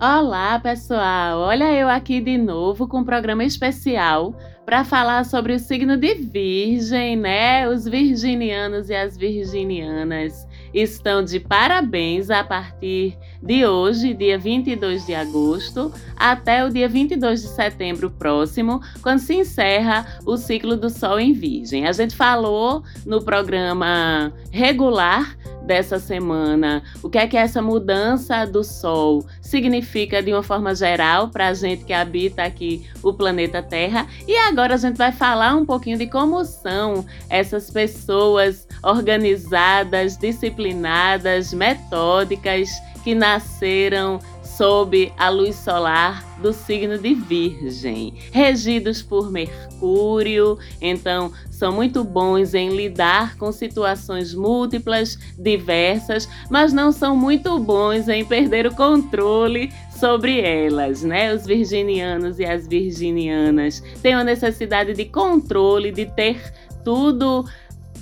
Olá, pessoal! Olha eu aqui de novo com um programa especial para falar sobre o signo de Virgem, né? Os virginianos e as virginianas estão de parabéns a partir de hoje, dia 22 de agosto, até o dia 22 de setembro próximo, quando se encerra o ciclo do Sol em Virgem. A gente falou no programa regular dessa semana, o que é que essa mudança do Sol significa de uma forma geral para a gente que habita aqui o planeta Terra. E agora a gente vai falar um pouquinho de como são essas pessoas organizadas, disciplinadas, metódicas que nasceram sob a luz solar do signo de Virgem, regidos por Mercúrio, então são muito bons em lidar com situações múltiplas, diversas, mas não são muito bons em perder o controle sobre elas, né? Os virginianos e as virginianas têm a necessidade de controle, de ter tudo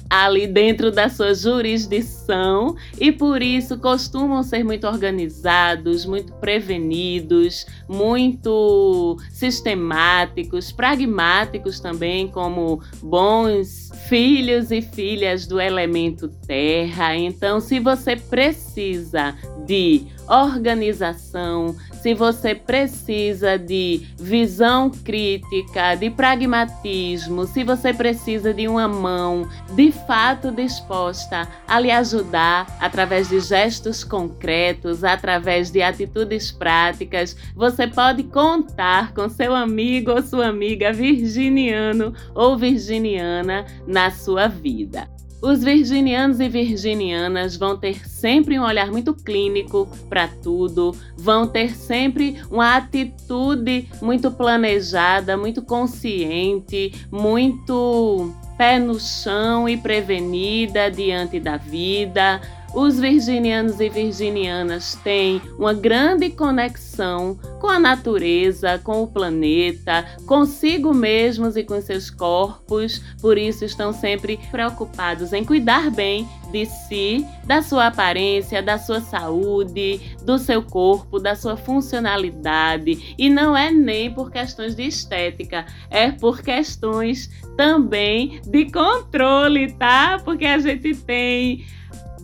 ali dentro da sua jurisdição e por isso costumam ser muito organizados, muito prevenidos, muito sistemáticos, pragmáticos também, como bons filhos e filhas do elemento terra. Então, se você precisa de organização, se você precisa de visão crítica, de pragmatismo, se você precisa de uma mão de fato disposta a lhe ajudar através de gestos concretos, através de atitudes práticas, você pode contar com seu amigo ou sua amiga virginiano ou virginiana na sua vida. Os virginianos e virginianas vão ter sempre um olhar muito clínico para tudo, vão ter sempre uma atitude muito planejada, muito consciente, muito pé no chão e prevenida diante da vida, os virginianos e virginianas têm uma grande conexão com a natureza, com o planeta, consigo mesmos e com seus corpos, por isso estão sempre preocupados em cuidar bem de si, da sua aparência, da sua saúde, do seu corpo, da sua funcionalidade. E não é nem por questões de estética, é por questões também de controle, tá? Porque a gente tem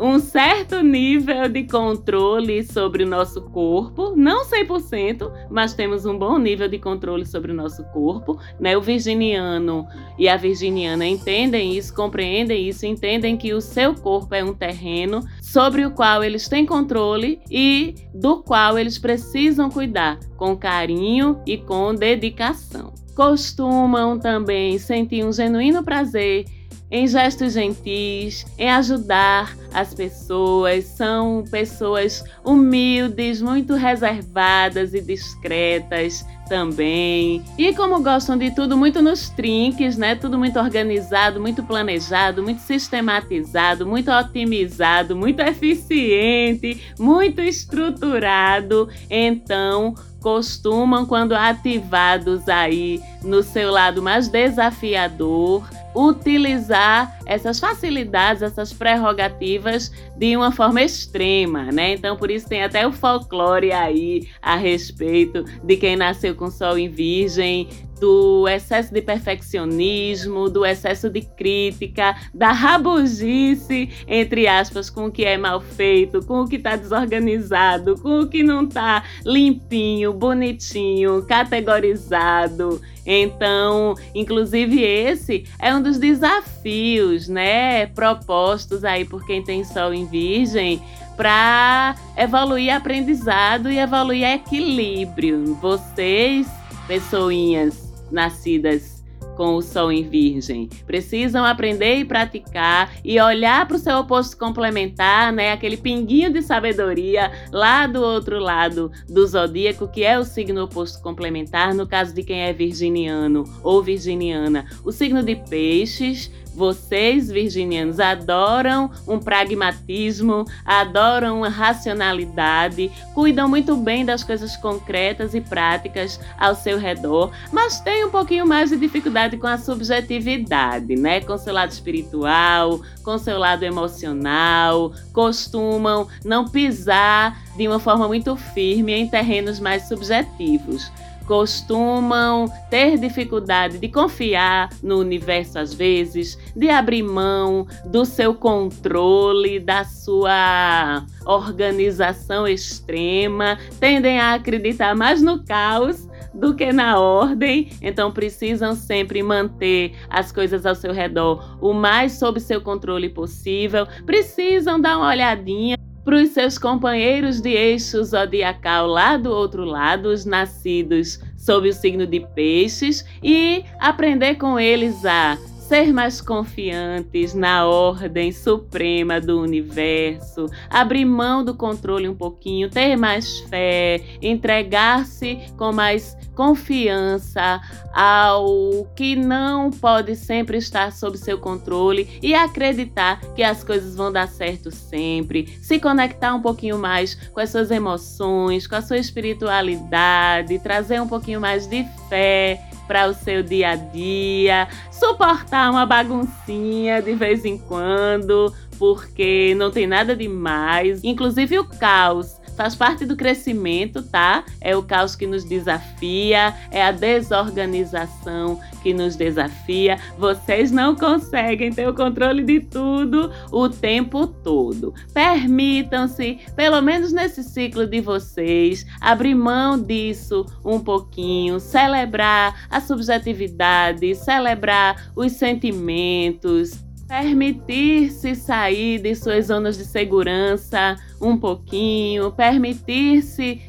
um certo nível de controle sobre o nosso corpo, não 100%, mas temos um bom nível de controle sobre o nosso corpo, né? O virginiano e a virginiana entendem isso, compreendem isso, entendem que o seu corpo é um terreno sobre o qual eles têm controle e do qual eles precisam cuidar com carinho e com dedicação. Costumam também sentir um genuíno prazer em gestos gentis, em ajudar as pessoas. São pessoas humildes, muito reservadas e discretas também. E como gostam de tudo muito nos trinques, né? Tudo muito organizado, muito planejado, muito sistematizado, muito otimizado, muito eficiente, muito estruturado. Então, costumam quando ativados aí no seu lado mais desafiador, utilizar essas facilidades, essas prerrogativas de uma forma extrema, né? Então, por isso tem até o folclore aí a respeito de quem nasceu com sol em virgem, do excesso de perfeccionismo, do excesso de crítica, da rabugice, entre aspas, com o que é mal feito, com o que está desorganizado, com o que não está limpinho, bonitinho, categorizado. Então, inclusive esse é um dos desafios, né, propostos aí por quem tem sol em virgem para evoluir aprendizado e evoluir equilíbrio. Vocês, pessoinhas nascidas com o Sol em Virgem. Precisam aprender e praticar e olhar para o seu oposto complementar, né? Aquele pinguinho de sabedoria lá do outro lado do zodíaco, que é o signo oposto complementar, no caso de quem é virginiano ou virginiana. O signo de Peixes, Vocês, virginianos, adoram um pragmatismo, adoram uma racionalidade, cuidam muito bem das coisas concretas e práticas ao seu redor, mas têm um pouquinho mais de dificuldade com a subjetividade, né? Com seu lado espiritual, com seu lado emocional, costumam não pisar de uma forma muito firme em terrenos mais subjetivos. Costumam ter dificuldade de confiar no universo às vezes, de abrir mão do seu controle, da sua organização extrema, tendem a acreditar mais no caos do que na ordem, então precisam sempre manter as coisas ao seu redor o mais sob seu controle possível, precisam dar uma olhadinha para os seus companheiros de eixo zodiacal lá do outro lado, os nascidos sob o signo de peixes, e aprender com eles a ser mais confiantes na ordem suprema do universo, abrir mão do controle um pouquinho, ter mais fé, entregar-se com mais confiança ao que não pode sempre estar sob seu controle e acreditar que as coisas vão dar certo sempre, se conectar um pouquinho mais com as suas emoções, com a sua espiritualidade, trazer um pouquinho mais de fé para o seu dia a dia, suportar uma baguncinha de vez em quando, porque não tem nada demais, inclusive o caos faz parte do crescimento, tá? É o caos que nos desafia, é a desorganização que nos desafia. Vocês não conseguem ter o controle de tudo o tempo todo. Permitam-se, pelo menos nesse ciclo de vocês, abrir mão disso um pouquinho, celebrar a subjetividade, celebrar os sentimentos permitir-se sair de suas zonas de segurança um pouquinho, permitir-se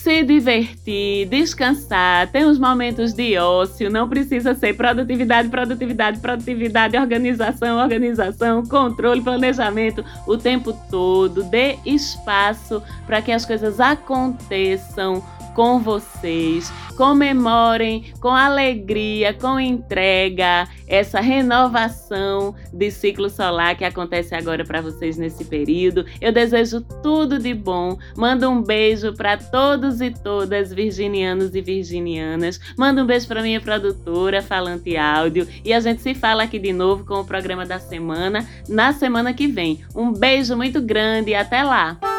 se divertir, descansar, ter uns momentos de ócio, não precisa ser produtividade, produtividade, produtividade, organização, organização, controle, planejamento o tempo todo. Dê espaço para que as coisas aconteçam com vocês. Comemorem com alegria, com entrega, essa renovação de ciclo solar que acontece agora para vocês nesse período. Eu desejo tudo de bom. Mando um beijo para todos e todas virginianos e virginianas. Manda um beijo para minha produtora Falante Áudio e a gente se fala aqui de novo com o programa da semana na semana que vem. Um beijo muito grande e até lá.